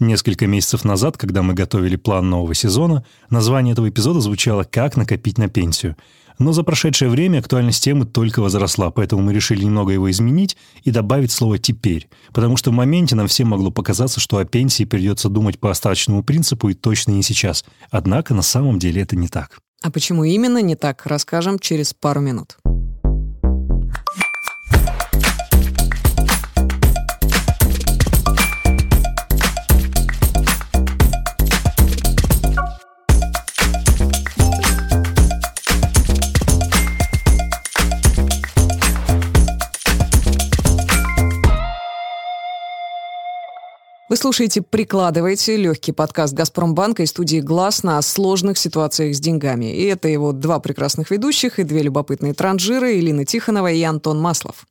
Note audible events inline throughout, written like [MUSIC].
Несколько месяцев назад, когда мы готовили план нового сезона, название этого эпизода звучало «Как накопить на пенсию». Но за прошедшее время актуальность темы только возросла, поэтому мы решили немного его изменить и добавить слово «теперь». Потому что в моменте нам всем могло показаться, что о пенсии придется думать по остаточному принципу и точно не сейчас. Однако на самом деле это не так. А почему именно не так, расскажем через пару минут. Слушаете «Прикладывайте» легкий подкаст «Газпромбанка» и студии «Глаз» на сложных ситуациях с деньгами. И это его два прекрасных ведущих и две любопытные транжиры Елена Тихонова и Антон Маслов.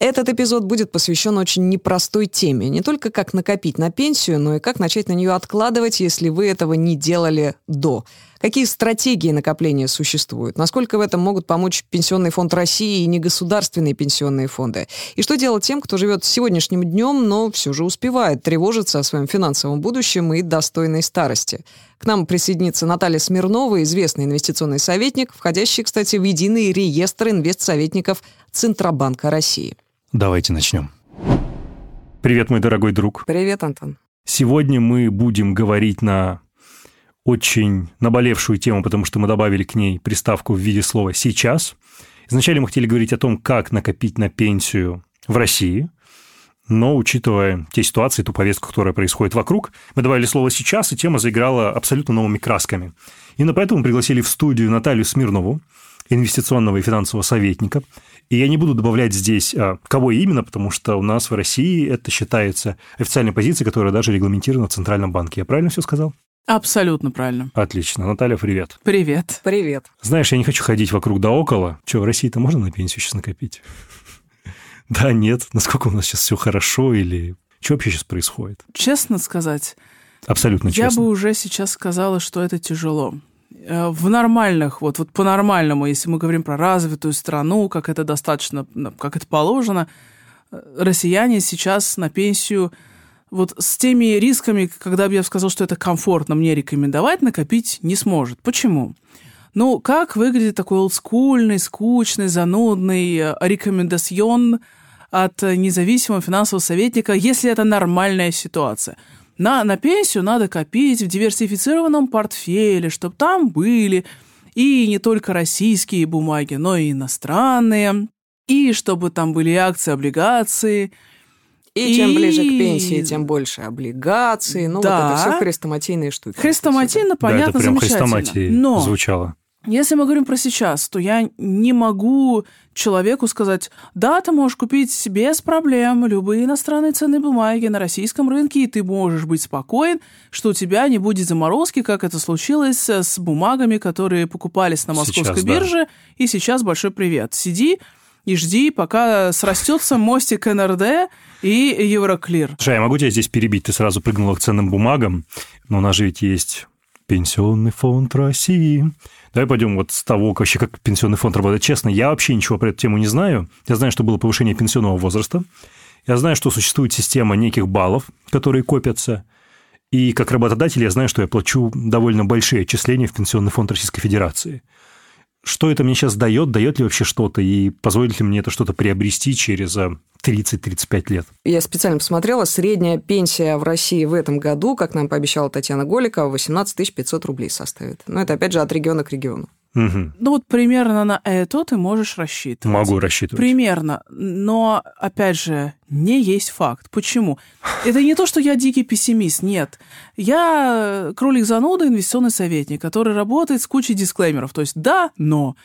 Этот эпизод будет посвящен очень непростой теме. Не только как накопить на пенсию, но и как начать на нее откладывать, если вы этого не делали до. Какие стратегии накопления существуют? Насколько в этом могут помочь Пенсионный фонд России и негосударственные пенсионные фонды? И что делать тем, кто живет сегодняшним днем, но все же успевает тревожиться о своем финансовом будущем и достойной старости? К нам присоединится Наталья Смирнова, известный инвестиционный советник, входящий, кстати, в единый реестр инвестсоветников Центробанка России. Давайте начнем. Привет, мой дорогой друг. Привет, Антон. Сегодня мы будем говорить на очень наболевшую тему, потому что мы добавили к ней приставку в виде слова «сейчас». Изначально мы хотели говорить о том, как накопить на пенсию в России, но учитывая те ситуации, ту повестку, которая происходит вокруг, мы добавили слово «сейчас», и тема заиграла абсолютно новыми красками. Именно поэтому пригласили в студию Наталью Смирнову, инвестиционного и финансового советника. И я не буду добавлять здесь, а, кого именно, потому что у нас в России это считается официальной позицией, которая даже регламентирована в Центральном банке. Я правильно все сказал? Абсолютно правильно. Отлично. Наталья, привет. Привет. Привет. Знаешь, я не хочу ходить вокруг да около. Что, в России-то можно на пенсию сейчас накопить? [LAUGHS] Да, нет. Насколько у нас сейчас все хорошо или что вообще сейчас происходит? Честно сказать, Абсолютно честно. я бы уже сейчас сказала, что это тяжело. Э, В нормальных, вот, вот по-нормальному, если мы говорим про развитую страну, как это достаточно, как это положено, э, россияне сейчас на пенсию вот с теми рисками, когда бы я сказал, что это комфортно мне рекомендовать, накопить не сможет. Почему? Ну, как выглядит такой олдскульный, скучный, занудный э, рекомендацион от э, независимого финансового советника, если это нормальная ситуация? На, на пенсию надо копить в диверсифицированном портфеле, чтобы там были и не только российские бумаги, но и иностранные, и чтобы там были акции, облигации – И, чем И- ближе к пенсии, тем больше облигаций. Ну, Да. вот это все хрестоматийные штуки. Хрестоматийно, Да, понятно, это прям замечательно. Но звучало. если мы говорим про сейчас, то я не могу человеку сказать, да, ты можешь купить без проблем любые иностранные ценные бумаги на российском рынке, и ты можешь быть спокоен, что у тебя не будет заморозки, как это случилось с бумагами, которые покупались на московской Сейчас, да. бирже, и сейчас большой привет. Сиди и жди, пока срастется мостик НРД и Евроклир. Слушай, я могу тебя здесь перебить? Ты сразу прыгнула к ценным бумагам, но у нас же ведь есть Пенсионный фонд России. Давай пойдем вот с того, вообще, как пенсионный фонд работает. Честно, я вообще ничего про эту тему не знаю. Я знаю, что было повышение пенсионного возраста. Я знаю, что существует система неких баллов, которые копятся. И как работодатель я знаю, что я плачу довольно большие отчисления в Пенсионный фонд Российской Федерации. Что это мне сейчас дает? Дает ли вообще что-то? И позволит ли мне это что-то приобрести через а, 30-35 лет? Я специально посмотрела, средняя пенсия в России в этом году, как нам пообещала Татьяна Голикова, 18 500 рублей составит. Но это, опять же, от региона к региону. Мгм. Ну вот примерно на это ты можешь рассчитывать. Могу рассчитывать. Примерно. Но, опять же, не есть факт. Почему? [LAUGHS] Это не то, что я дикий пессимист, нет. Я кролик зануда, инвестиционный советник, который работает с кучей дисклеймеров. То есть да, но.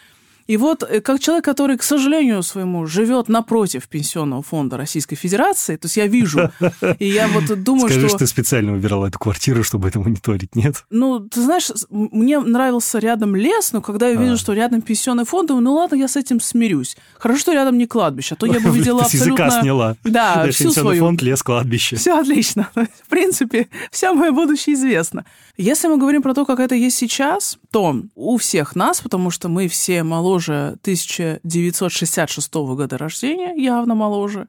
И вот э, как человек, который, к сожалению, своему живет напротив Пенсионного фонда Российской Федерации, то есть я вижу, [LAUGHS] и я вот думаю, Скажи, что... что ты специально выбирала эту квартиру, чтобы это мониторить, нет? Ну, ты знаешь, мне нравился рядом лес, но когда я вижу, А. что рядом пенсионный фонд, думаю, ну ладно, я с этим смирюсь. Хорошо, что рядом не кладбище, а то я бы [LAUGHS] видела с языка абсолютно... сняла. Да, всю Пенсионный свою. фонд, лес, кладбище. Все отлично. [LAUGHS] В принципе, вся мое будущее известно. Если мы говорим про то, как это есть сейчас, то у всех нас, потому что мы все моложе 1966 года рождения, явно моложе,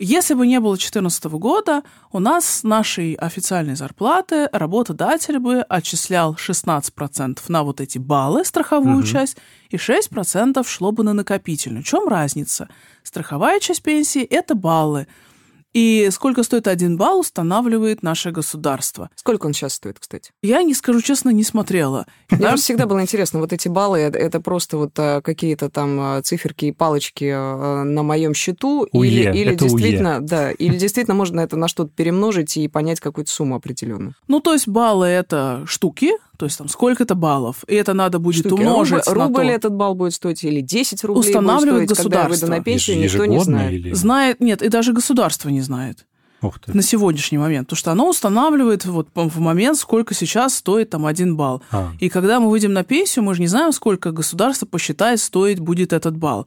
Если бы не было 2014 года, у нас с нашей официальной зарплаты работодатель бы отчислял 16% на вот эти баллы, страховую угу. часть, и 6% шло бы на накопительную. В чем разница? Страховая часть пенсии – это баллы – и сколько стоит один балл, устанавливает наше государство. Сколько он сейчас стоит, кстати? Я, не скажу честно, не смотрела. Мне да? всегда было интересно, вот эти баллы, это просто вот а, какие-то там а, циферки и палочки на моем счету, УЕ, или, или действительно, УЕ. да, или действительно можно это на что-то перемножить и понять какую-то сумму определенную. Ну, то есть баллы это штуки, то есть там сколько-то баллов, и это надо будет Штуки. умножить рубль, на рубль то. этот балл будет стоить, или 10 рублей Устанавливает будет стоить, когда я выйду на пенсию, никто не знает. Или... Знает, нет, и даже государство не знает. Ух ты. На сегодняшний момент. Потому что оно устанавливает вот в момент, сколько сейчас стоит там один балл. А. И когда мы выйдем на пенсию, мы же не знаем, сколько государство посчитает стоить будет этот балл.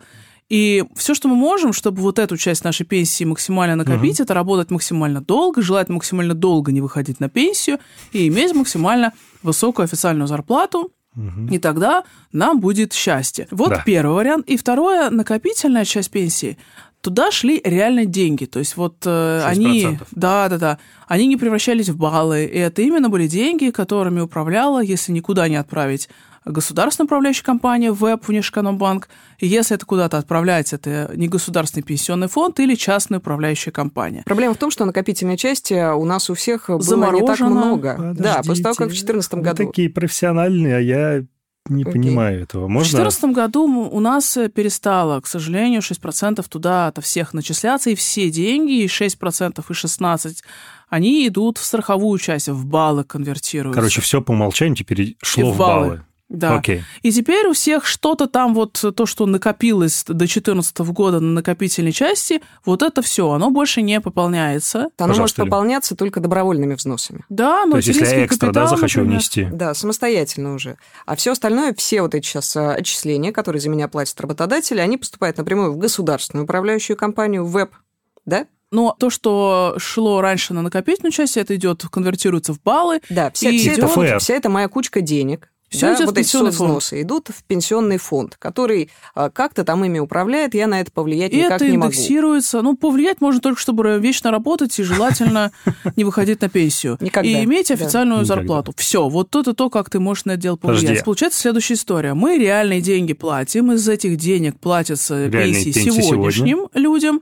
И все, что мы можем, чтобы вот эту часть нашей пенсии максимально накопить, угу. это работать максимально долго, желательно максимально долго не выходить на пенсию и иметь максимально высокую официальную зарплату, Угу. И тогда нам будет счастье. Вот да. первый вариант. И второе, накопительная часть пенсии. Туда шли реально деньги. То есть вот э, они... Да, да, да. Они не превращались в баллы. И это именно были деньги, которыми управляла, если никуда не отправить государственная управляющая компания, ВЭБ, Внешэкономбанк. И если это куда-то отправлять, это не государственный пенсионный фонд или частная управляющая компания. Проблема в том, что накопительной части у нас у всех было Заморожено. не так много. Подождите, да, после того, как в 2014 году... Вы такие профессиональные, а я не okay. понимаю этого. Можно... В 2014 году у нас перестало, к сожалению, 6% туда от всех начисляться, и все деньги, и 6%, и 16%, они идут в страховую часть, в баллы конвертируются. Короче, все по умолчанию теперь шло и в баллы. баллы. Да. Окей. И теперь у всех что-то там, вот то, что накопилось до 2014 года на накопительной части, вот это все, оно больше не пополняется. Оно может пополняться только добровольными взносами. Да, но То есть, если я экстра, капитал, да, захочу например, внести. Да, самостоятельно уже. А все остальное, все вот эти сейчас а, отчисления, которые за меня платят работодатели, они поступают напрямую в государственную управляющую компанию, в веб, да? Но то, что шло раньше на накопительную часть, это идет, конвертируется в баллы. Да, вся, вся, идет... это, вся эта моя кучка денег, все да, вот эти взносы идут в пенсионный фонд, который а, как-то там ими управляет, я на это повлиять и никак не могу. это индексируется. Ну, повлиять можно только, чтобы вечно работать и желательно [LAUGHS] не выходить на пенсию. Никогда. И иметь официальную зарплату. Все, вот это то, как ты можешь на это дело повлиять. Получается следующая история. Мы реальные деньги платим, из этих денег платятся пенсии сегодняшним людям,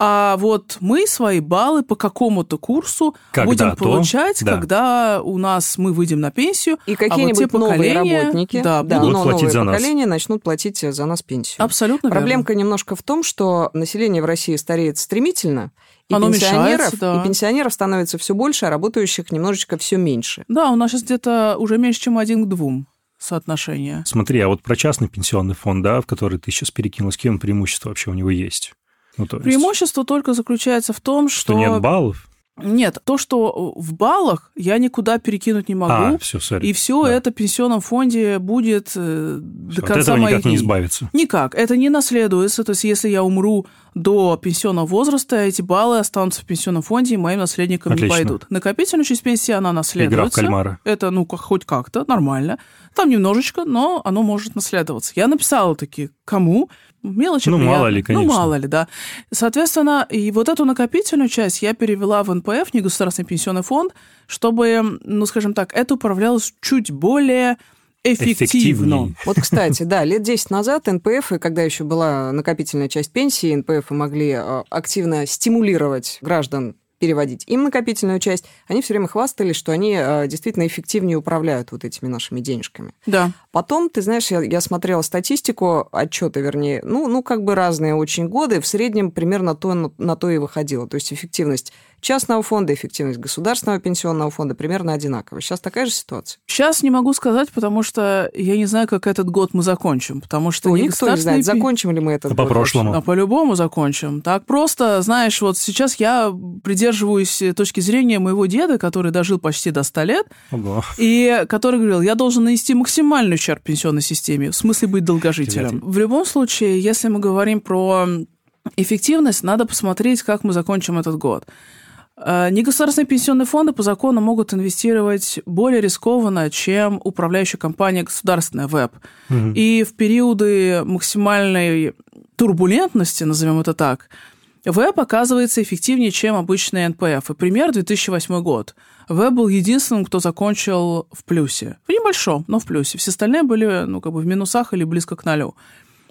а вот мы свои баллы по какому-то курсу когда будем получать, да. когда у нас мы выйдем на пенсию. И какие-нибудь а вот новые работники да, да, будут но платить новые за поколения нас. начнут платить за нас пенсию. Абсолютно Проблемка верно. немножко в том, что население в России стареет стремительно, и Оно пенсионеров, да. и пенсионеров становится все больше, а работающих немножечко все меньше. Да, у нас сейчас где-то уже меньше, чем один к двум соотношение. Смотри, а вот про частный пенсионный фонд, да, в который ты сейчас перекинул, с кем преимущество вообще у него есть? Ну, то есть... Преимущество только заключается в том, что... Что нет баллов? Нет, то, что в баллах я никуда перекинуть не могу. А, все, sorry. И все да. это в пенсионном фонде будет э, все, до конца от этого моих никак дней. не избавиться. Никак. Это не наследуется. То есть, если я умру до пенсионного возраста, эти баллы останутся в пенсионном фонде, и моим наследникам Отлично. не пойдут. Накопительная часть пенсии, она наследуется. Игра в кальмара. Это, ну, как, хоть как-то, нормально. Там немножечко, но оно может наследоваться. Я написала такие, кому? Мелочи Ну, приятно. мало ли, конечно. Ну, мало ли, да. Соответственно, и вот эту накопительную часть я перевела в НПФ, не государственный пенсионный фонд, чтобы, ну, скажем так, это управлялось чуть более эффективно. Вот, кстати, да, лет 10 назад НПФ, когда еще была накопительная часть пенсии, НПФ могли э, активно стимулировать граждан переводить им накопительную часть, они все время хвастались, что они э, действительно эффективнее управляют вот этими нашими денежками. Да. Потом, ты знаешь, я, я смотрела статистику, отчеты, вернее, ну, ну, как бы разные очень годы, в среднем примерно то, на, на то и выходило. То есть эффективность частного фонда, эффективность государственного пенсионного фонда примерно одинаковая. Сейчас такая же ситуация? Сейчас не могу сказать, потому что я не знаю, как этот год мы закончим, потому что... Ну, никто не знает, закончим ли мы этот а год. По-прошлому. А по-любому закончим. Так просто, знаешь, вот сейчас я придерживаюсь точки зрения моего деда, который дожил почти до 100 лет, Ого. и который говорил, я должен нанести максимальный ущерб пенсионной системе, в смысле быть долгожителем. В любом случае, если мы говорим про эффективность, надо посмотреть, как мы закончим этот год. Э, негосударственные пенсионные фонды по закону могут инвестировать более рискованно, чем управляющая компания государственная ВЭБ. Угу. И в периоды максимальной турбулентности, назовем это так, Веб оказывается эффективнее, чем обычный НПФ. И пример 2008 год. Веб был единственным, кто закончил в плюсе. В небольшом, но в плюсе. Все остальные были ну, как бы в минусах или близко к нулю.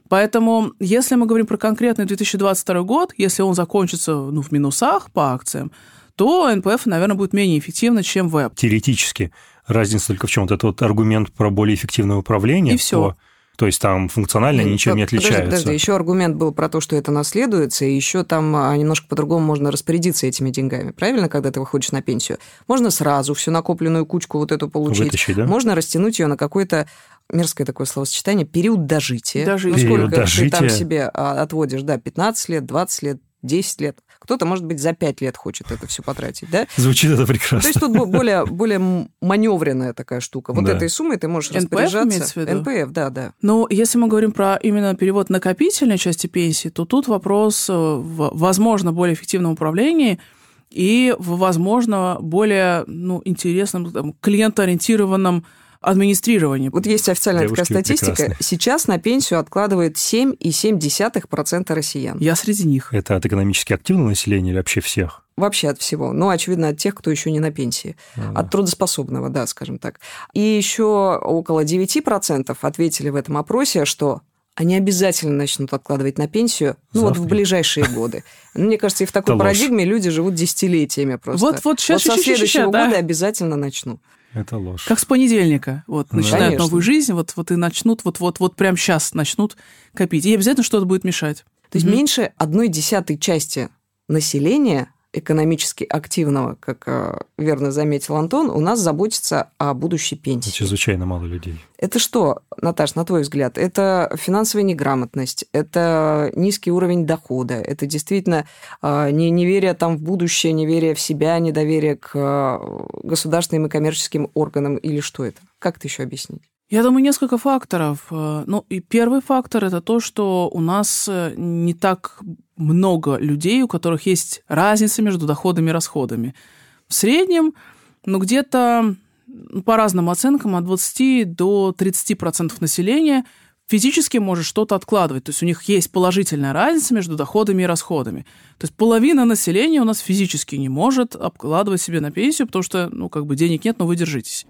Поэтому, если мы говорим про конкретный 2022 год, если он закончится ну, в минусах по акциям, то НПФ, наверное, будет менее эффективно, чем веб. Теоретически. Разница только в чем? Вот этот вот аргумент про более эффективное управление. И все. То есть там функционально Ну, ничем не подожди, отличается. Подожди, еще аргумент был про то, что это наследуется, и еще там а, немножко по-другому можно распорядиться этими деньгами. Правильно, когда ты выходишь на пенсию? Можно сразу всю накопленную кучку вот эту получить. Вытащить, да? Можно растянуть ее на какой-то мерзкое такое словосочетание, период дожития. Дожития. Ну, Период сколько ты дожития. там себе а, отводишь, да, 15 лет, 20 лет, 10 лет. Кто-то, может быть, за 5 лет хочет это все потратить, да? Звучит это То прекрасно. есть тут бо- более, более маневренная такая штука. Вот Да. этой суммой ты можешь НПФ распоряжаться. имеется в виду? НПФ, да, да. Но если мы говорим про именно перевод накопительной части пенсии, то тут вопрос э, в, возможно, более эффективном управлении и в, возможно, более ну, интересном, там, клиентоориентированном администрировании. Вот есть официальная Девушки такая статистика. прекрасны. Сейчас на пенсию откладывает 7,7% россиян. Я среди них. Это от экономически активного населения или вообще всех? Вообще от всего. Ну, очевидно, от тех, кто еще не на пенсии. От трудоспособного, да, скажем так. И еще около 9% ответили в этом опросе, что они обязательно начнут откладывать на пенсию, ну вот в ближайшие годы. Ну, Мне кажется, и в такой Это ложь. парадигме люди живут десятилетиями просто. Вот- вот щас, со щас, щас, следующего да. года обязательно начну. Это ложь. Как с понедельника. Вот, Да. начинают Конечно. новую жизнь, вот, вот и начнут, вот, вот, вот прямо сейчас начнут копить. И обязательно что-то будет мешать. То есть Мгм. меньше одной десятой части населения экономически активного, как э, верно заметил Антон, у нас заботится о будущей Это пенсии. чрезвычайно мало людей. Это что, Наташ, на твой взгляд? Это финансовая неграмотность, это низкий уровень дохода, это действительно э, не неверие там в будущее, неверие в себя, недоверие к э, государственным и коммерческим органам или что это? Как это еще объяснить? Я думаю, несколько факторов. Э, Ну, и первый фактор это то, что у нас не так много людей, у которых есть разница между доходами и расходами. В среднем, ну, где-то ну, по разным оценкам от 20 до 30% населения физически может что-то откладывать. То есть у них есть положительная разница между доходами и расходами. То есть половина населения у нас физически не может обкладывать себе на пенсию, потому что, ну, как бы денег нет, но вы держитесь.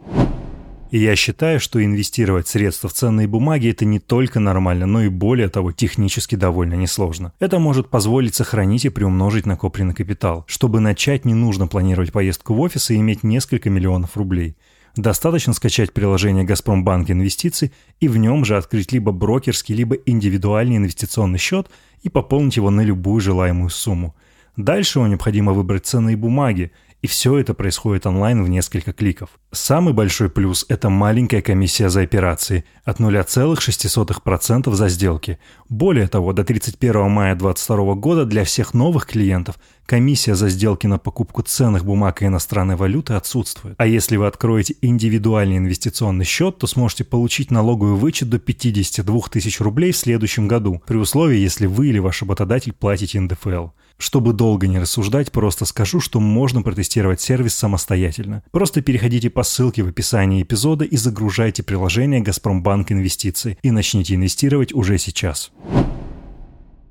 И я считаю, что инвестировать средства в ценные бумаги – это не только нормально, но и более того, технически довольно несложно. Это может позволить сохранить и приумножить накопленный капитал. Чтобы начать, не нужно планировать поездку в офис и иметь несколько миллионов рублей. Достаточно скачать приложение «Газпромбанк Инвестиций» и в нем же открыть либо брокерский, либо индивидуальный инвестиционный счет и пополнить его на любую желаемую сумму. Дальше вам необходимо выбрать ценные бумаги, и все это происходит онлайн в несколько кликов. Самый большой плюс – это маленькая комиссия за операции от 0,06% за сделки. Более того, до 31 мая 2022 года для всех новых клиентов комиссия за сделки на покупку ценных бумаг и иностранной валюты отсутствует. А если вы откроете индивидуальный инвестиционный счет, то сможете получить налоговый вычет до 52 тысяч рублей в следующем году, при условии, если вы или ваш работодатель платите НДФЛ. Чтобы долго не рассуждать, просто скажу, что можно протестировать сервис самостоятельно. Просто переходите по ссылке в описании эпизода и загружайте приложение «Газпромбанк Инвестиции» и начните инвестировать уже сейчас.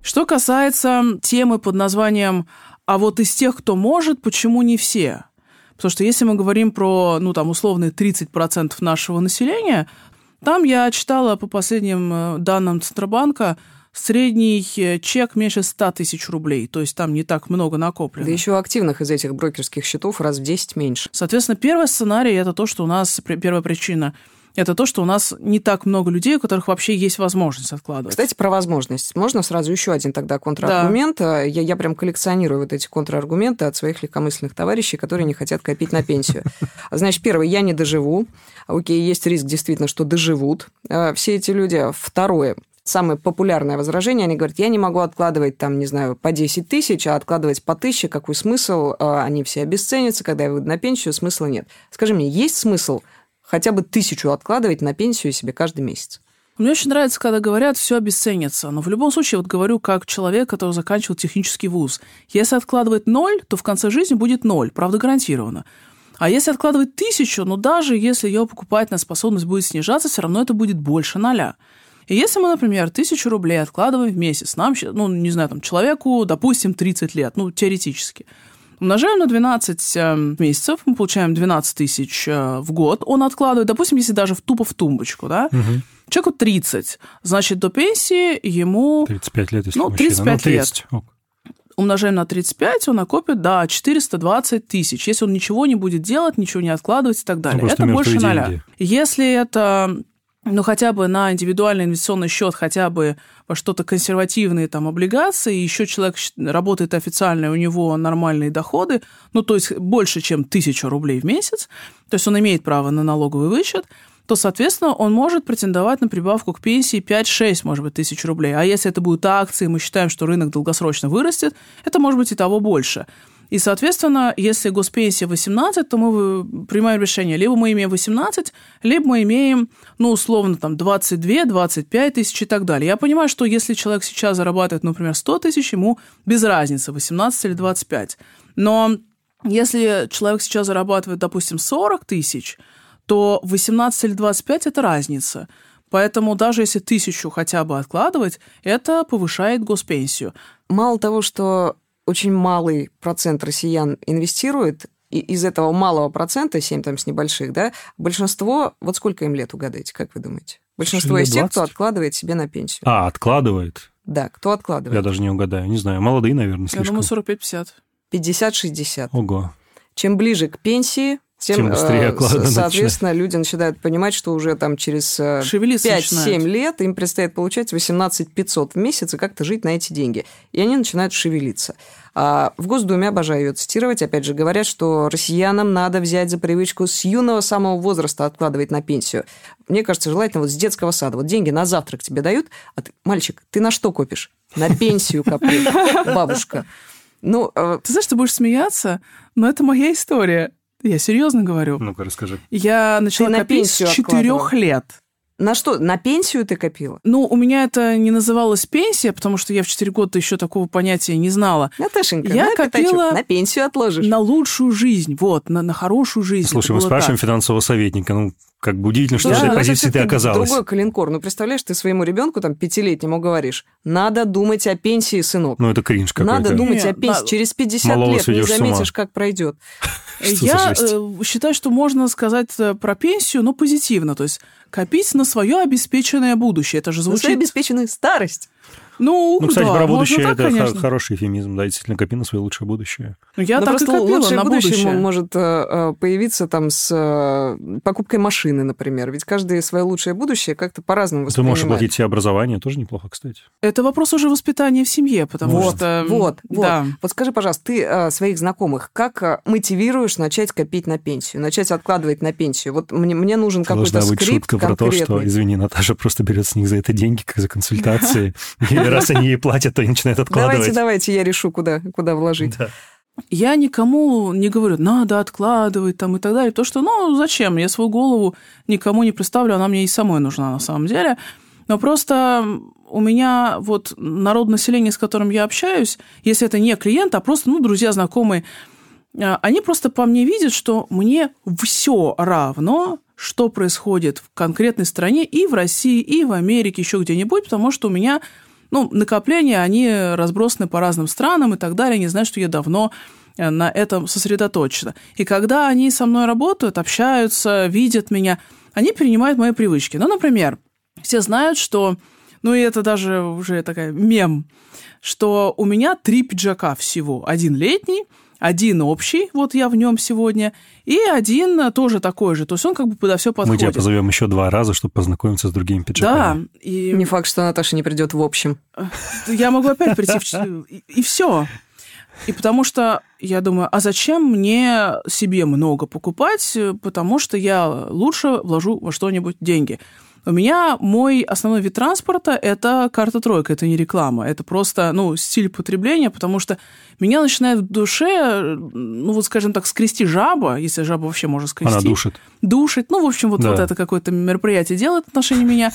Что касается темы под названием «А вот из тех, кто может, почему не все?» Потому что если мы говорим про, ну, там, условные 30% нашего населения, там я читала по последним э, данным Центробанка, средний э, чек меньше 100 тысяч рублей, то есть там не так много накоплено. Да еще активных из этих брокерских счетов раз в 10 меньше. Соответственно, первый сценарий – это то, что у нас, первая причина – это то, что у нас не так много людей, у которых вообще есть возможность откладывать. Кстати, про возможность. Можно сразу еще один тогда контраргумент? Я, я прям коллекционирую вот эти контраргументы от своих легкомысленных товарищей, которые не хотят копить на пенсию. [LAUGHS] Значит, первый, я не доживу. Окей, есть риск действительно, что доживут э, все эти люди. Второе, самое популярное возражение, они говорят, я не могу откладывать там, не знаю, по 10 тысяч, а откладывать по тысяче, какой смысл? Э, Они все обесценятся, когда я выйду на пенсию, смысла нет. Скажи мне, есть смысл хотя бы тысячу откладывать на пенсию себе каждый месяц? Мне очень нравится, когда говорят, все обесценится. Но в любом случае, вот говорю, как человек, который заканчивал технический вуз. Если откладывать ноль, то в конце жизни будет ноль, правда, гарантированно. А если откладывать тысячу, ну даже если ее покупательная способность будет снижаться, все равно это будет больше ноля. И если мы, например, тысячу рублей откладываем в месяц, нам, ну, не знаю, там, человеку, допустим, 30 лет, ну, теоретически, умножаем на 12 э, месяцев, мы получаем 12 тысяч э, в год, он откладывает, допустим, если даже в тупо в тумбочку, да, угу. человеку 30, значит, до пенсии ему... 35 лет, если Ну, 35 ну, 30. лет умножаем на 35, он накопит, да, 420 тысяч. Если он ничего не будет делать, ничего не откладывать и так далее. Ну, это больше деньги. ноля. Если это ну, хотя бы на индивидуальный инвестиционный счет, хотя бы во что-то консервативные там облигации, еще человек работает официально, у него нормальные доходы, ну, то есть больше, чем тысячу рублей в месяц, то есть он имеет право на налоговый вычет, то, соответственно, он может претендовать на прибавку к пенсии 5-6, может быть, тысяч рублей. А если это будут акции, мы считаем, что рынок долгосрочно вырастет, это может быть и того больше. И, соответственно, если госпенсия 18, то мы принимаем решение, либо мы имеем 18, либо мы имеем, ну, условно, там, 22, 25 тысяч и так далее. Я понимаю, что если человек сейчас зарабатывает, например, 100 тысяч, ему без разницы, 18 или 25. Но если человек сейчас зарабатывает, допустим, 40 тысяч, то 18 или 25 – это разница. Поэтому даже если тысячу хотя бы откладывать, это повышает госпенсию. Мало того, что очень малый процент россиян инвестирует, и из этого малого процента, 7 там с небольших, да, большинство, вот сколько им лет, угадайте, как вы думаете? Большинство из тех, кто откладывает себе на пенсию. А, откладывает? Да, кто откладывает? Я даже не угадаю, не знаю, молодые, наверное, слишком. Я думаю, 45-50. 50-60. Ого. Чем ближе к пенсии, тем, тем быстрее э, соответственно, начинает. люди начинают понимать, что уже там через 5-7 э, лет им предстоит получать 18 500 в месяц и как-то жить на эти деньги. И они начинают шевелиться. А в Госдуме, обожаю ее цитировать, опять же, говорят, что россиянам надо взять за привычку с юного самого возраста откладывать на пенсию. Мне кажется, желательно вот с детского сада. Вот деньги на завтрак тебе дают, а ты, мальчик, ты на что копишь? На пенсию копишь, бабушка. Ну, э... Ты знаешь, ты будешь смеяться, но это моя история. Я серьезно говорю. Ну-ка, расскажи. Я начала ты копить с четырех лет. На что? На пенсию ты копила? Ну, у меня это не называлось пенсия, потому что я в 4 года еще такого понятия не знала. Наташенька, я на копила на пенсию отложишь. На лучшую жизнь, вот, на, на хорошую жизнь. Слушай, мы спрашиваем так. финансового советника, ну, как бы удивительно, что да, в этой позиции ты оказалась. Другой калинкор. Ну, представляешь, ты своему ребенку, там, пятилетнему говоришь, надо думать о пенсии, сынок. Ну, это кринж какой-то. Надо думать Нет, о пенсии. Да. Через 50 Малого лет не заметишь, как пройдет. [LAUGHS] Я э, считаю, что можно сказать э, про пенсию, но позитивно. То есть копить на свое обеспеченное будущее. Это же звучит... На свою обеспеченную старость. Ну, ну, кстати, да, про будущее так, это конечно. хороший эфемизм, да, действительно, копи на свое лучшее будущее. Ну, я Но так просто и копила лучшее на будущее будущее. может э, появиться там с э, покупкой машины, например. Ведь каждое свое лучшее будущее как-то по-разному Ты можешь оплатить себе образование, тоже неплохо, кстати. Это вопрос уже воспитания в семье, потому вот, что... Вот, да. вот. Вот скажи, пожалуйста, ты э, своих знакомых как мотивируешь начать копить на пенсию, начать откладывать на пенсию? Вот мне, мне нужен какой-то скрипт быть шутка про то, что, извини, Наташа просто берет с них за это деньги, как за консультации. [LAUGHS] раз они ей платят, то и начинает откладывать. Давайте, давайте, я решу, куда, куда вложить. Да. Я никому не говорю, надо откладывать там и так далее. То, что, ну, зачем? Я свою голову никому не представлю, она мне и самой нужна на самом деле. Но просто у меня вот народ населения, с которым я общаюсь, если это не клиент, а просто, ну, друзья, знакомые, а, они просто по мне видят, что мне все равно, что происходит в конкретной стране и в России, и в Америке, еще где-нибудь, потому что у меня ну, накопления, они разбросаны по разным странам и так далее. Они знают, что я давно э, на этом сосредоточена. И когда они со мной работают, общаются, видят меня, они перенимают мои привычки. Ну, например, все знают, что, ну, и это даже уже такая мем, что у меня три пиджака всего. Один летний, один общий, вот я в нем сегодня, и один тоже такой же. То есть он как бы подо все подходит. Мы тебя позовем еще два раза, чтобы познакомиться с другими пиджаками. Да. И... Не факт, что Наташа не придет в общем. Я могу опять прийти в... И, и все. И потому что я думаю, а зачем мне себе много покупать, потому что я лучше вложу во что-нибудь деньги. У меня мой основной вид транспорта – это карта тройка, это не реклама, это просто, ну, стиль потребления, потому что меня начинает в душе, ну, вот, скажем так, скрести жаба, если жаба вообще может скрести. Она душит. Душит. Ну, в общем, вот, да. вот это какое-то мероприятие делает в отношении меня.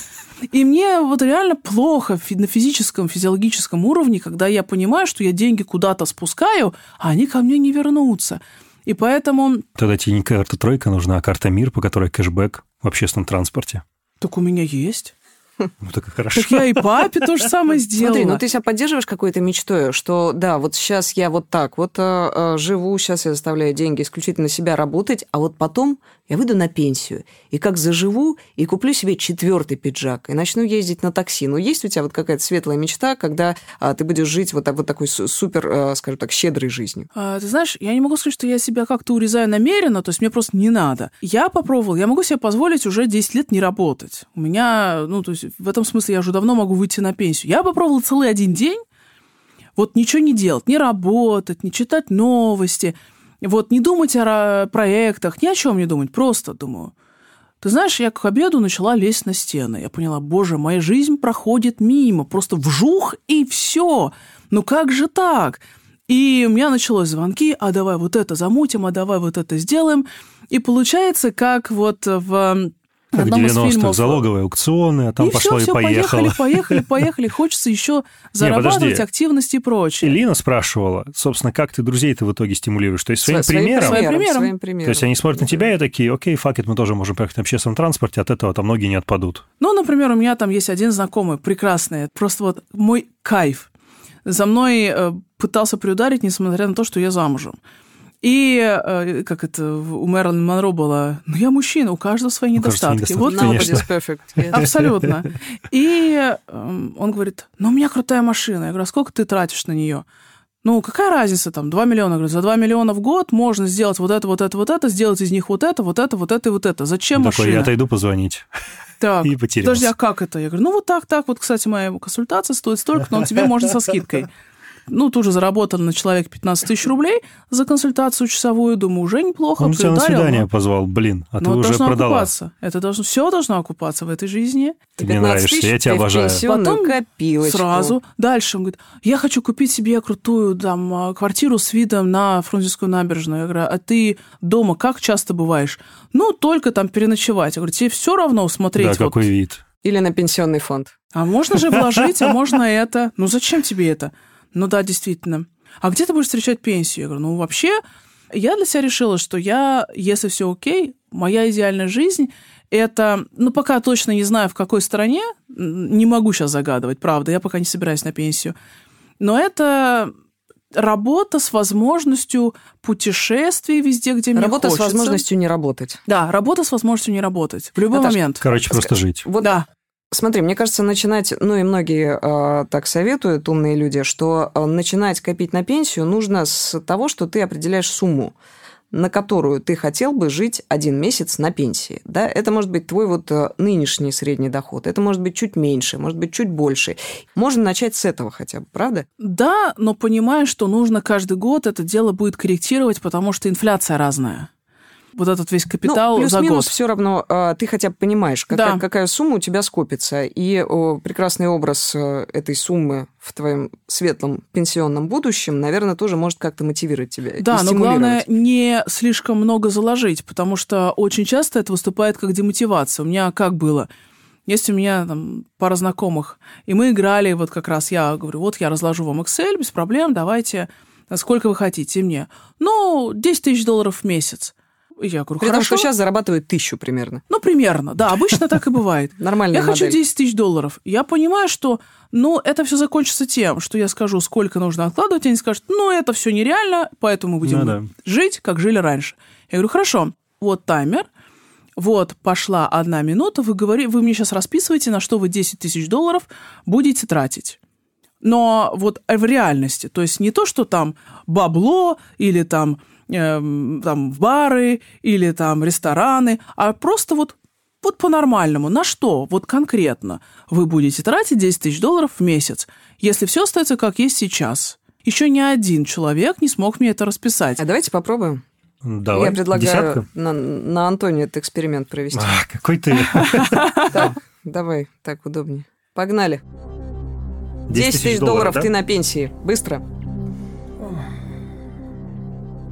И мне вот реально плохо на физическом, физиологическом уровне, когда я понимаю, что я деньги куда-то спускаю, а они ко мне не вернутся. И поэтому... Тогда тебе не карта тройка нужна, а карта мир, по которой кэшбэк в общественном транспорте. Так у меня есть. Ну, так и хорошо. Так я и папе то же самое [LAUGHS] сделала. Смотри, ну ты себя поддерживаешь какой-то мечтой, что да, вот сейчас я вот так вот э, живу, сейчас я заставляю деньги исключительно себя работать, а вот потом я выйду на пенсию, и как заживу, и куплю себе четвертый пиджак, и начну ездить на такси. Ну, есть у тебя вот какая-то светлая мечта, когда а, ты будешь жить вот, вот такой су- супер, э, скажем так, щедрой жизнью? А, ты знаешь, я не могу сказать, что я себя как-то урезаю намеренно, то есть мне просто не надо. Я попробовал, я могу себе позволить уже 10 лет не работать. У меня, ну, то есть в этом смысле я уже давно могу выйти на пенсию. Я попробовал целый один день, вот ничего не делать, не работать, не читать новости, вот не думать о проектах, ни о чем не думать, просто думаю. Ты знаешь, я к обеду начала лезть на стены. Я поняла, боже, моя жизнь проходит мимо, просто вжух и все. Ну как же так? И у меня началось звонки, а давай вот это замутим, а давай вот это сделаем. И получается, как вот в Как в одном из 90-х фильмов... залоговые аукционы, а там и пошло все, и все, поехало. поехали, поехали, поехали. Хочется еще [LAUGHS] зарабатывать подожди. активности и прочее. Элина спрашивала, собственно, как ты друзей-то в итоге стимулируешь? То есть своим Своим примером? Своим примером. Своим примером. То есть они смотрят на тебя и такие, окей, факет, мы тоже можем поехать на общественном транспорте, от этого там ноги не отпадут. Ну, например, у меня там есть один знакомый, прекрасный, просто вот мой кайф. За мной э, пытался приударить, несмотря на то, что я замужем. И, э, как это у Мэрилин Монро было, ну, я мужчина, у каждого свои У каждого свои недостатки. недостатки, Вот. Nobody's perfect. yes. Абсолютно. И эм, он говорит, ну, у меня крутая машина. Я говорю, а сколько ты тратишь на нее? Ну, какая разница там, 2 миллиона? Я говорю, за 2 миллиона в год можно сделать вот это, вот это, вот это, сделать из них вот это, вот это, вот это и вот это. Зачем Такой, машина? я отойду позвонить. Так, [LAUGHS] И потерялся. подожди, а как это? Я говорю, ну вот так, так, вот, кстати, моя консультация стоит столько, но тебе можно со скидкой. Ну, тоже заработал на человек 15 тысяч рублей за консультацию часовую. Думаю, уже неплохо. Он тебя на свидание но- позвал, блин, а ты но уже продала. окупаться. Это должно, все должно окупаться в этой жизни. Ты мне 15 нравишься, тысяч я тебя обожаю. Потом копилочку. Сразу. Дальше он говорит, я хочу купить себе крутую там, а, квартиру с видом на Фрунзенскую набережную. Я говорю, а ты дома как часто бываешь? Ну, только там переночевать. Я говорю, тебе все равно смотреть. Да, вот какой вид. Или на пенсионный фонд. А можно же вложить, а можно это. Ну зачем тебе это? Ну да, действительно. А где ты будешь встречать пенсию? Я говорю, ну вообще, я для себя решила, что я, если все окей, моя идеальная жизнь это, ну пока точно не знаю, в какой стране, не могу сейчас загадывать, правда, я пока не собираюсь на пенсию, но это работа с возможностью путешествий везде, где мне Работа с возможностью не работать. Да, работа с возможностью не работать. В любой Наташ, момент. Короче, просто жить. Вот Да. Смотри, мне кажется, начинать, ну и многие э, так советуют, умные люди, что э, начинать копить на пенсию нужно с того, что ты определяешь сумму, на которую ты хотел бы жить один месяц на пенсии. Да? Это может быть твой вот э, нынешний средний доход, это может быть чуть меньше, может быть чуть больше. Можно начать с этого хотя бы, правда? Да, но понимая, что нужно каждый год это дело будет корректировать, потому что инфляция разная. Вот этот весь капитал ну, за плюс-минус год. все равно э, ты хотя бы понимаешь, какая, Да. какая сумма у тебя скопится. И о, прекрасный образ э, этой суммы в твоем светлом пенсионном будущем, наверное, тоже может как-то мотивировать тебя. Да, но главное не слишком много заложить, потому что очень часто это выступает как демотивация. У меня как было? Есть у меня там пара знакомых, и мы играли, вот как раз я говорю, вот я разложу вам Excel, без проблем, давайте, сколько вы хотите мне. Ну, 10 тысяч долларов в месяц. Я говорю, При том, хорошо. что сейчас зарабатывают тысячу примерно. Ну, примерно, да, обычно так и [LAUGHS] бывает. Нормальная Я хочу модель. 10 тысяч долларов. Я понимаю, что, ну, это все закончится тем, что я скажу, сколько нужно откладывать, и они скажут, ну, это все нереально, поэтому мы будем Ну да. жить, как жили раньше. Я говорю, хорошо, вот таймер, вот пошла одна минута, вы, говори, вы мне сейчас расписываете, на что вы 10 тысяч долларов будете тратить. Но вот в реальности, то есть не то, что там бабло или там, эм, там бары или там рестораны, а просто вот вот по-нормальному. На что? Вот конкретно вы будете тратить 10 тысяч долларов в месяц, если все остается как есть сейчас. Еще ни один человек не смог мне это расписать. А давайте попробуем. Давай. Я предлагаю Десятка? на, на Антоне этот эксперимент провести. А, какой ты. [LAUGHS] Так, давай, так удобнее. Погнали. 10 10 тысяч долларов ты на пенсии. Быстро.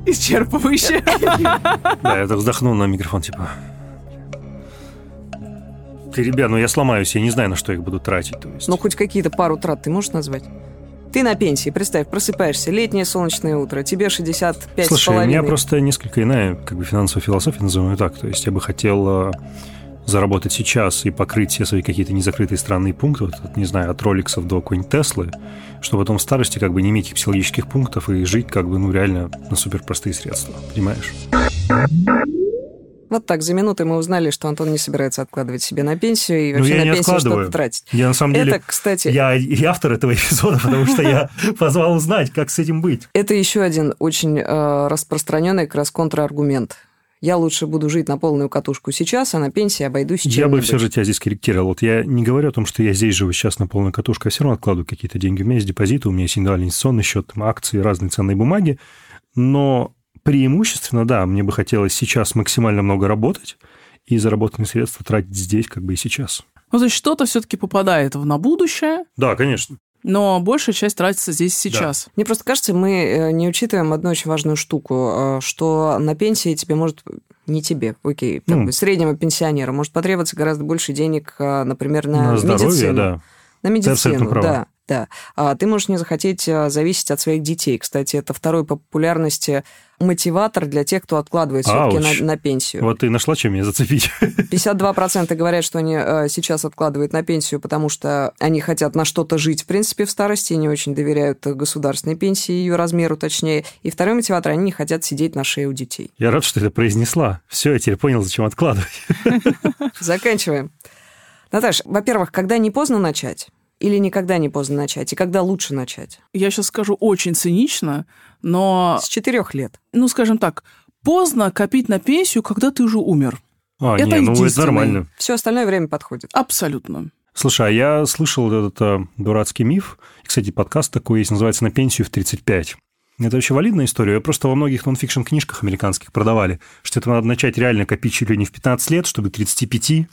Исчерпывающе. [LAUGHS] Да, я так вздохнул на микрофон, типа. Ты, ребят, ну я сломаюсь, я не знаю, на что их буду тратить. То есть. Ну, хоть какие-то пару трат ты можешь назвать? Ты на пенсии, представь, просыпаешься, летнее солнечное утро, тебе 65 с Слушай, у меня просто несколько иная как бы финансовая философия, назовем ее так. То есть я бы хотел э, заработать сейчас и покрыть все свои какие-то незакрытые странные пункты, вот, не знаю, от роликсов до какой-нибудь Теслы, чтобы потом в старости как бы не иметь психологических пунктов и жить как бы, ну, реально на супер простые средства, понимаешь? Вот так, за минуты мы узнали, что Антон не собирается откладывать себе на пенсию и вообще ну, на пенсию что-то тратить. Я на самом деле... Это, кстати... Я и автор этого [LAUGHS] эпизода, потому что я [LAUGHS] позвал узнать, как с этим быть. Это еще один очень э, распространенный как раз контраргумент. Я лучше буду жить на полную катушку сейчас, а на пенсии обойдусь чем Я бы все же тебя здесь корректировал. Вот я не говорю о том, что я здесь живу сейчас на полную катушку, я все равно откладываю какие-то деньги. У меня есть депозиты, у меня есть индивидуальный инвестиционный счет, там, акции, разные ценные бумаги. Но преимущественно, да, мне бы хотелось сейчас максимально много работать, и заработанные средства тратить здесь как бы и сейчас. Ну, то есть что-то все-таки попадает в на будущее. Да, конечно. Но большая часть тратится здесь сейчас. Да. Мне просто кажется, мы э, не учитываем одну очень важную штуку, э, что на пенсии тебе может не тебе, окей, ну, среднего пенсионера может потребоваться гораздо больше денег, э, например, на, на здоровье, медицину. Да. На медицину, да да. А ты можешь не захотеть а, зависеть от своих детей. Кстати, это второй по популярности мотиватор для тех, кто откладывает все-таки на, на пенсию. Вот ты нашла, чем меня зацепить. [LAUGHS] 52% говорят, что они а, сейчас откладывают на пенсию, потому что они хотят на что-то жить, в принципе, в старости, и не очень доверяют государственной пенсии, ее размеру точнее. И второй мотиватор, они не хотят сидеть на шее у детей. Я рад, что ты это произнесла. Все, я теперь понял, зачем откладывать. [LAUGHS] Заканчиваем. Наташа, во-первых, когда не поздно начать? Или никогда не поздно начать? И когда лучше начать? Я сейчас скажу очень цинично, но... С четырех лет. Ну, скажем так, поздно копить на пенсию, когда ты уже умер. А, это не, ну это нормально. Все остальное время подходит. Абсолютно. Слушай, а я слышал этот а, дурацкий миф. Кстати, подкаст такой есть, называется «На пенсию в 35». Это вообще валидная история. Я просто во многих нонфикшн книжках американских продавали, что это надо начать реально копить чуть ли не в 15 лет, чтобы 35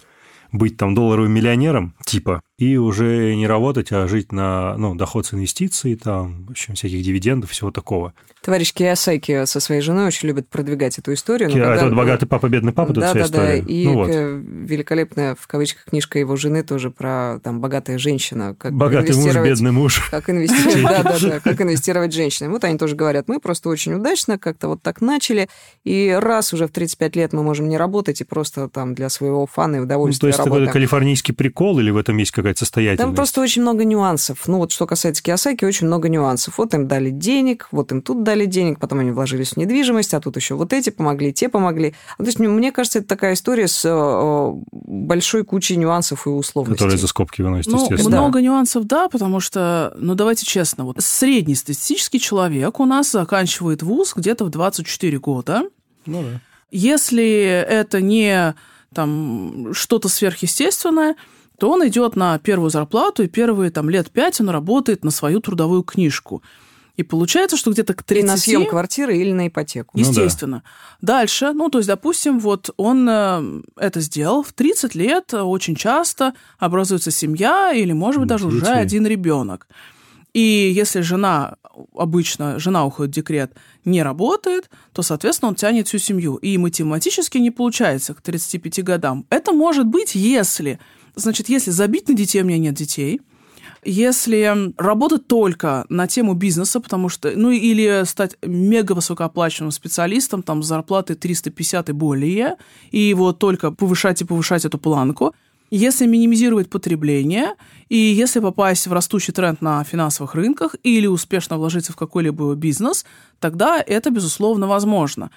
быть там долларовым миллионером, типа, и уже не работать, а жить на ну, доход с инвестиций, там, в общем, всяких дивидендов, всего такого. Товарищ Киосаки со своей женой очень любит продвигать эту историю. Ки... Когда... Это «Богатый папа, бедный папа», да, да, история. Да, и ну, вот. великолепная, в кавычках, книжка его жены тоже про там богатая женщина. Как Богатый муж, бедный муж. Как инвестировать, [LAUGHS] да, да, да, как инвестировать женщинам. Вот они тоже говорят, мы просто очень удачно как-то вот так начали, и раз уже в 35 лет мы можем не работать и просто там для своего фана и удовольствия ну, то есть работаем. такой калифорнийский прикол или в этом есть какая-то состоятельность? Там просто очень много нюансов. Ну вот что касается Киосаки, очень много нюансов. Вот им дали денег, вот им тут дали денег, потом они вложились в недвижимость, а тут еще вот эти помогли, те помогли. Ну, то есть мне кажется, это такая история с э, большой кучей нюансов и условностей. Которые за скобки выносят, ну, естественно. Много да. нюансов, да, потому что, ну давайте честно, вот среднестатистический человек у нас заканчивает вуз где-то в 24 года. Ну да. Если это не там что-то сверхъестественное, то он идет на первую зарплату, и первые там лет пять он работает на свою трудовую книжку. И получается, что где-то к 30... И на съем квартиры или на ипотеку. Естественно. Ну, да. Дальше, ну, то есть, допустим, вот он э, это сделал в 30 лет, очень часто образуется семья или, может быть, даже уже один ребенок. И если жена, обычно жена уходит в декрет, не работает, то, соответственно, он тянет всю семью. И математически не получается к 35 годам. Это может быть, если Значит, если забить на детей, у меня нет детей, если работать только на тему бизнеса, потому что, ну или стать мега высокооплачиваемым специалистом, там, с зарплатой 350 и более, и вот только повышать и повышать эту планку, если минимизировать потребление, и если попасть в растущий тренд на финансовых рынках или успешно вложиться в какой-либо бизнес, тогда это, безусловно, возможно.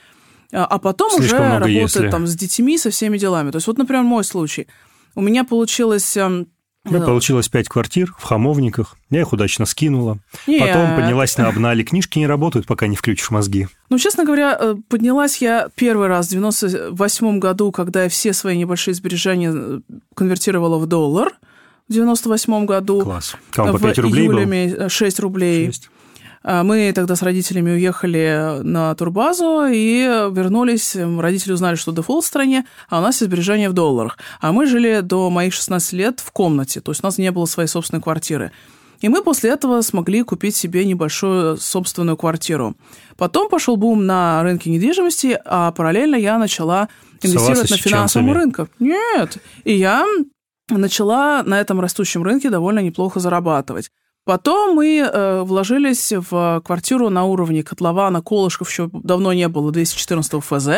А потом Слишком уже работать если. там с детьми, со всеми делами. То есть вот, например, мой случай – у меня получилось... Эм, у меня получилось пять квартир в Хамовниках. Я их удачно скинула. Нет. Потом поднялась на обнали. Книжки не работают, пока не включишь мозги. Ну, честно говоря, э, поднялась я первый раз в 98 году, когда я все свои небольшие сбережения э, конвертировала в доллар. В 98 году. Класс. Там по 5 рублей был? 6 рублей. 6. А, мы тогда с родителями уехали на турбазу и вернулись. Родители узнали, что дефолт в стране, а у нас сбережения в долларах. А мы жили до моих 16 лет в комнате, то есть у нас не было своей собственной квартиры. И мы после этого смогли купить себе небольшую собственную квартиру. Потом пошел бум на рынке недвижимости, а параллельно я начала инвестировать на финансовом рынке. Нет. И я начала на этом растущем рынке довольно неплохо зарабатывать. Потом мы э, вложились в квартиру на уровне котлована, колышков еще давно не было, 214 ФЗ.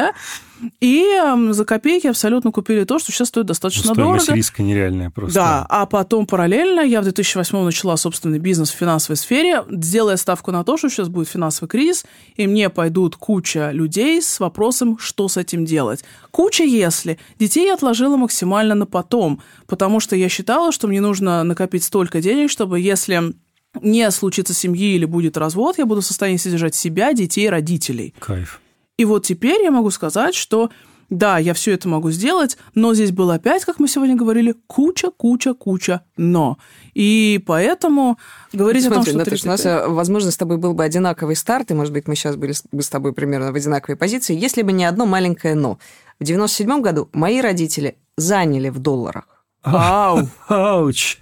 И за копейки абсолютно купили то, что сейчас стоит достаточно Стоимость дорого. риска нереальная просто. Да, а потом параллельно я в 2008 начала собственный бизнес в финансовой сфере, делая ставку на то, что сейчас будет финансовый кризис, и мне пойдут куча людей с вопросом, что с этим делать. Куча если. Детей я отложила максимально на потом, потому что я считала, что мне нужно накопить столько денег, чтобы если не случится семьи или будет развод, я буду в состоянии содержать себя, детей, родителей. Кайф. И вот теперь я могу сказать, что да, я все это могу сделать, но здесь было опять, как мы сегодня говорили, куча, куча, куча но. И поэтому говорить Смотри, о том, что... Наташа, у нас, э, возможно, с тобой был бы одинаковый старт, и, может быть, мы сейчас были бы с тобой примерно в одинаковой позиции, если бы не одно маленькое «но». В 97 году мои родители заняли в долларах. Ау, [LAUGHS] Ауч.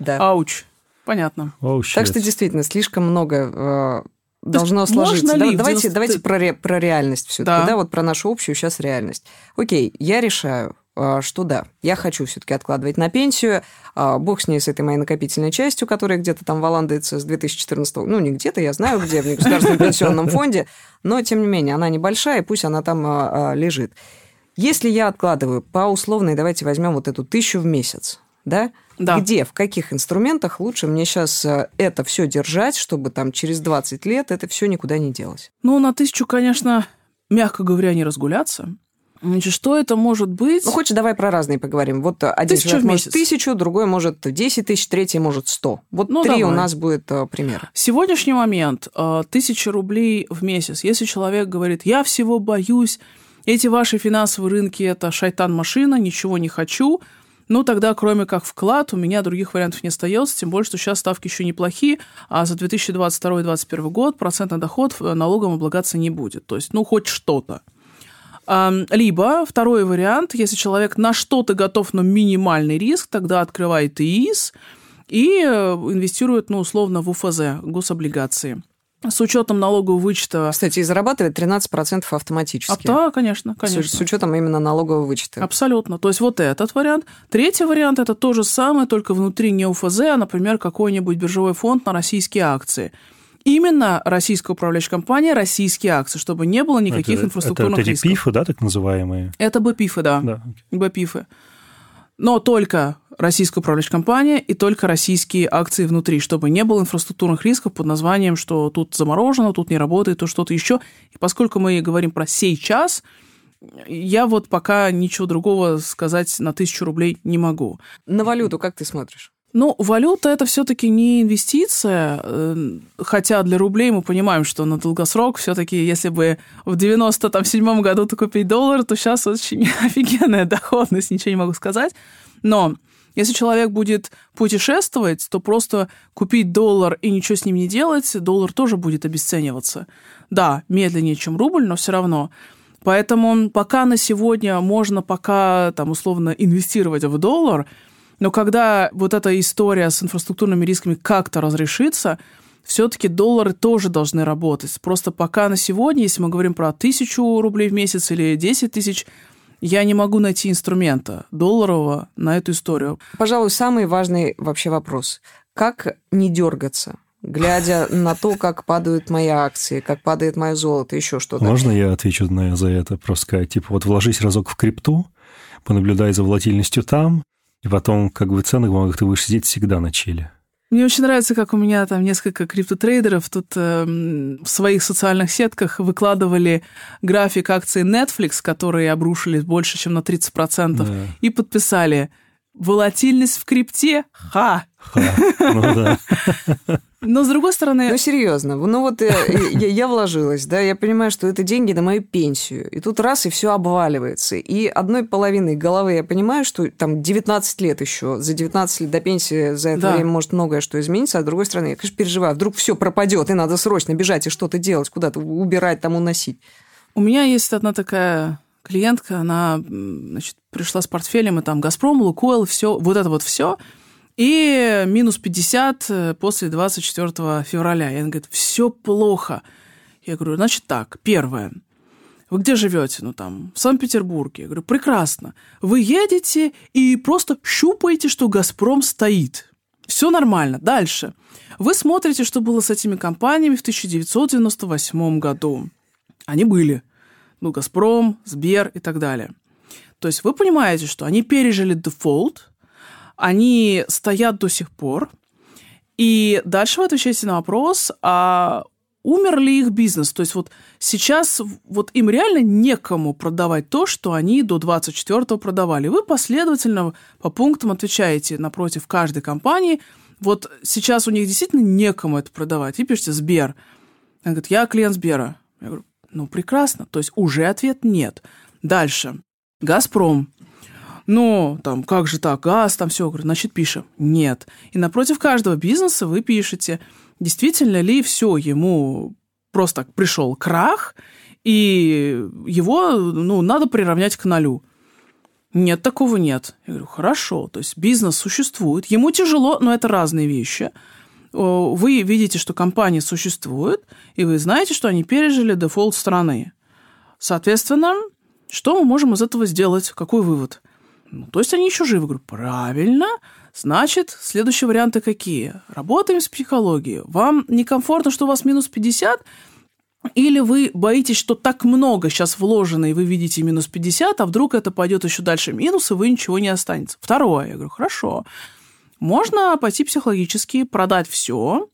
Да. ауч. Понятно. Oh, Так что действительно слишком много э, должно есть сложиться. Да- давайте, 90 давайте про, ре- про реальность все-таки, Да. да. вот про нашу общую сейчас реальность. Окей, я решаю, э, что да, я хочу все-таки откладывать на пенсию. А, Бог с ней, с этой моей накопительной частью, которая где-то там валандается с 2014 ну, не где-то, я знаю, где, в Государственном пенсионном фонде, но, тем не менее, она небольшая, пусть она там а, а, лежит. Если я откладываю по условной, давайте возьмем вот эту тысячу в месяц, да? Да. Где, в каких инструментах лучше мне сейчас это все держать, чтобы там через 20 лет это все никуда не делось? Ну, на тысячу, конечно, мягко говоря, не разгуляться. Значит, что это может быть? Ну, хочешь, давай про разные поговорим. Вот один Тысячу человек может тысячу, другой может 10 тысяч, третий может 100. Вот Ну, три у давай. нас будет э, примера. Сегодняшний момент э, тысяча рублей в месяц. Если человек говорит, я всего боюсь, эти ваши финансовые рынки это шайтан-машина, ничего не хочу, ну тогда, кроме как вклад, у меня других вариантов не остается, тем более, что сейчас ставки еще неплохие, а за 2022-2021 год процентный доход э, налогом облагаться не будет. То есть, ну, хоть что-то. Либо второй вариант, если человек на что-то готов, но минимальный риск, тогда открывает ИИС и э, инвестирует, ну, условно, в УФЗ, гособлигации. С учетом налогового вычета. Кстати, и зарабатывает 13% А, автоматически. да, конечно, С- конечно. С, учетом именно налогового вычета. Абсолютно. То есть вот этот вариант. Третий вариант – это то же самое, только внутри не УФЗ, а, например, какой-нибудь биржевой фонд на российские акции. Именно российская управляющая компания, российские акции, чтобы не было никаких это, инфраструктурных это, эти рисков. пифы, да, так называемые? Это БПИФы, да. Да. БПИФы. Но только российская управляющая компания и только российские акции внутри, чтобы не было инфраструктурных рисков под названием, что тут заморожено, тут не работает, тут что-то еще. И поскольку мы говорим про сейчас, я вот пока ничего другого сказать на тысячу рублей не могу. На валюту как ты смотришь? Ну, валюта это все-таки не инвестиция, э, хотя для рублей мы понимаем, что на долгосрок все-таки, если бы в 97 году ты купить доллар, то сейчас очень [LAUGHS] офигенная доходность, ничего не могу сказать. Но если человек будет путешествовать, то просто купить доллар и ничего с ним не делать, доллар тоже будет обесцениваться. Да, медленнее, чем рубль, но все равно. Поэтому пока на сегодня можно пока там условно инвестировать в доллар, но когда вот эта история с инфраструктурными рисками как-то разрешится, все-таки доллары тоже должны работать. Просто пока на сегодня, если мы говорим про тысячу рублей в месяц или 10 тысяч, я не могу найти инструмента долларового на эту историю. Пожалуй, самый важный вообще вопрос. Как не дергаться? Глядя на то, как падают мои акции, как падает мое золото, еще что-то. Можно я отвечу на, за это? Просто сказать, типа, вот вложись разок в крипту, понаблюдай за волатильностью там, и потом, как бы, в ценных бумагах ты будешь сидеть всегда на чиле. Мне очень нравится, как у меня там несколько криптотрейдеров тут эм, в своих социальных сетках выкладывали график акций Netflix, которые обрушились больше, чем на 30%, Да. и подписали «Волатильность в крипте? Ха!» Ну да. Но, с другой стороны, Ну, серьезно, ну вот э, [LAUGHS] я, вложилась, да, я понимаю, что это деньги на мою пенсию, и тут раз, и все обваливается. И одной половиной головы я понимаю, что там 19 лет еще, за 19 лет до пенсии за это время может многое что измениться, а с другой стороны, я, конечно, переживаю, вдруг все пропадет, и надо срочно бежать и что-то делать, куда-то убирать, там уносить. У меня есть одна такая клиентка, она значит, пришла с портфелем, и там «Газпром», «Лукойл», все, вот это вот все, и минус 50 э, после 24 февраля. И она говорит, все плохо. Я говорю, значит так, первое, вы где живете? Ну, там, в Санкт-Петербурге. Я говорю, прекрасно. Вы едете и просто щупаете, что «Газпром» стоит. Все нормально. Дальше. Вы смотрите, что было с этими компаниями в 1998 году. Они были. ну, «Газпром», «Сбер» и так далее. То есть вы понимаете, что они пережили дефолт, они стоят до сих пор, и дальше вы отвечаете на вопрос, а умер ли их бизнес? То есть вот сейчас вот им реально некому продавать то, что они до 24-го продавали. Вы последовательно по пунктам отвечаете напротив каждой компании. Вот сейчас у них действительно некому это продавать. И пишете «Сбер». Он говорит, я клиент Сбера. Я говорю, ну, прекрасно. То есть уже ответ нет. Дальше. «Газпром». Ну, там, как же так, газ, там все. Говорю, значит, пишем. Нет. И напротив каждого бизнеса вы пишете – действительно ли все ему просто пришел крах, и его ну, надо приравнять к нулю. Нет, такого нет. Я говорю, хорошо, то есть бизнес существует, ему тяжело, но это разные вещи. Вы видите, что компания существует, и вы знаете, что они пережили дефолт страны. Соответственно, что мы можем из этого сделать? Какой вывод? Ну, то есть они еще живы. Я говорю, правильно, Значит, следующие варианты какие? Работаем с психологией. Вам некомфортно, что у вас минус 50, или вы боитесь, что так много сейчас вложено, и вы видите минус 50, а вдруг это пойдет еще дальше минус, и вы ничего не останется. Второе. Я говорю, хорошо. Можно пойти психологически, продать все,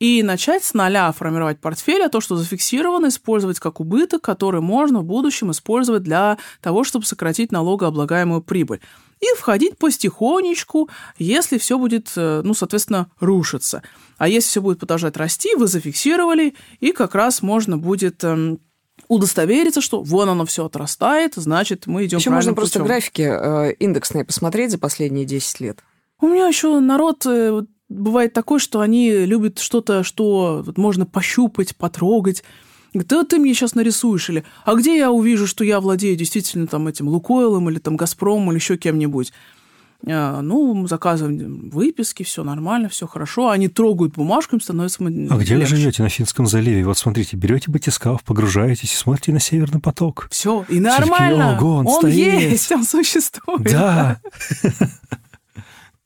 и начать с нуля формировать портфель, а то, что зафиксировано, использовать как убыток, который можно в будущем использовать для того, чтобы сократить налогооблагаемую прибыль и входить потихонечку, если все будет, э, ну, соответственно, рушиться. А если все будет продолжать расти, вы зафиксировали, и как раз можно будет эм, удостовериться, что вон оно все отрастает, значит, мы идем Еще можно просто графики э, индексные посмотреть за последние 10 лет. У меня еще народ э, бывает такой, что они любят что-то, что можно пощупать, потрогать. Да ты мне сейчас нарисуешь, или а где я увижу, что я владею действительно там этим Лукойлом или там Газпромом или еще кем-нибудь? А, ну, заказываем выписки, все нормально, все хорошо. Они трогают бумажку, им становится А где вы живете на Финском заливе? Вот смотрите, берете батискаф, погружаетесь и смотрите на Северный поток. Все, и нормально. Ого, он, он стоит. есть, он существует. Да. [LAUGHS]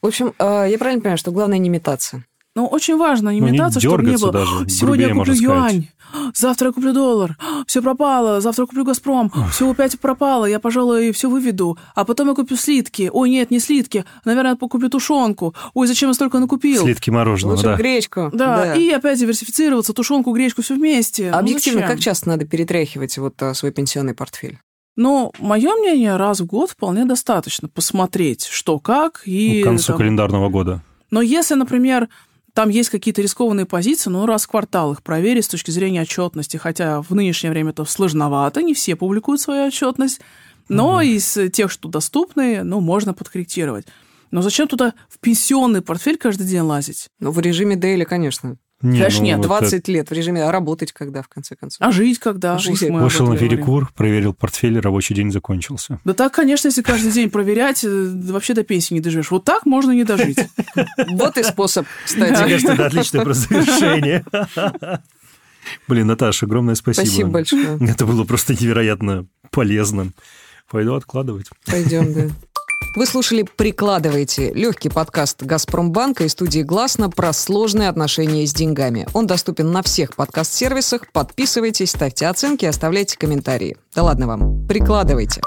В общем, а, я правильно понимаю, что главное не метаться? Ну, очень важно не ну, метаться, не чтобы не было. Даже, Сегодня я куплю юань, [GASPS] завтра я куплю доллар, [GASPS] все пропало, завтра я куплю Газпром, все опять пропало, я, пожалуй, все выведу, а потом я куплю слитки. Ой, нет, не слитки, наверное, я куплю тушенку. Ой, зачем я столько накупил? Слитки мороженого, Лучше да. гречку. Да, да, и опять диверсифицироваться, тушенку, гречку, все вместе. А объективно, ну, как часто надо перетряхивать вот а, свой пенсионный портфель? Ну, мое мнение, раз в год вполне достаточно посмотреть, что как. И, ну, к концу там... календарного года. Но если, например, там есть какие-то рискованные позиции, ну, раз в квартал их проверить с точки зрения отчетности, хотя в нынешнее время это сложновато, не все публикуют свою отчетность, но угу. из тех, что доступны, ну, можно подкорректировать. Но зачем туда в пенсионный портфель каждый день лазить? Ну, в режиме дейли, конечно. Не, Конечно, ну, нет. 20 вот лет в режиме, а работать когда, в конце концов? А жить когда? Жить. Вышел на перекур, проверил портфель, рабочий день закончился. Да так, конечно, если каждый день проверять, э, вообще до пенсии не доживешь. Вот так можно не дожить. [LAUGHS] Вот и способ, кстати. Мне кажется, это отличное просто завершение. [LAUGHS] Блин, Наташа, огромное спасибо. Спасибо большое. Это было просто невероятно полезно. Пойду откладывать. Пойдем, да. Вы слушали «Прикладывайте» – легкий подкаст «Газпромбанка» и студии «Гласно» про сложные отношения с деньгами. Он доступен на всех подкаст-сервисах. Подписывайтесь, ставьте оценки, оставляйте комментарии. Да ладно вам, прикладывайте.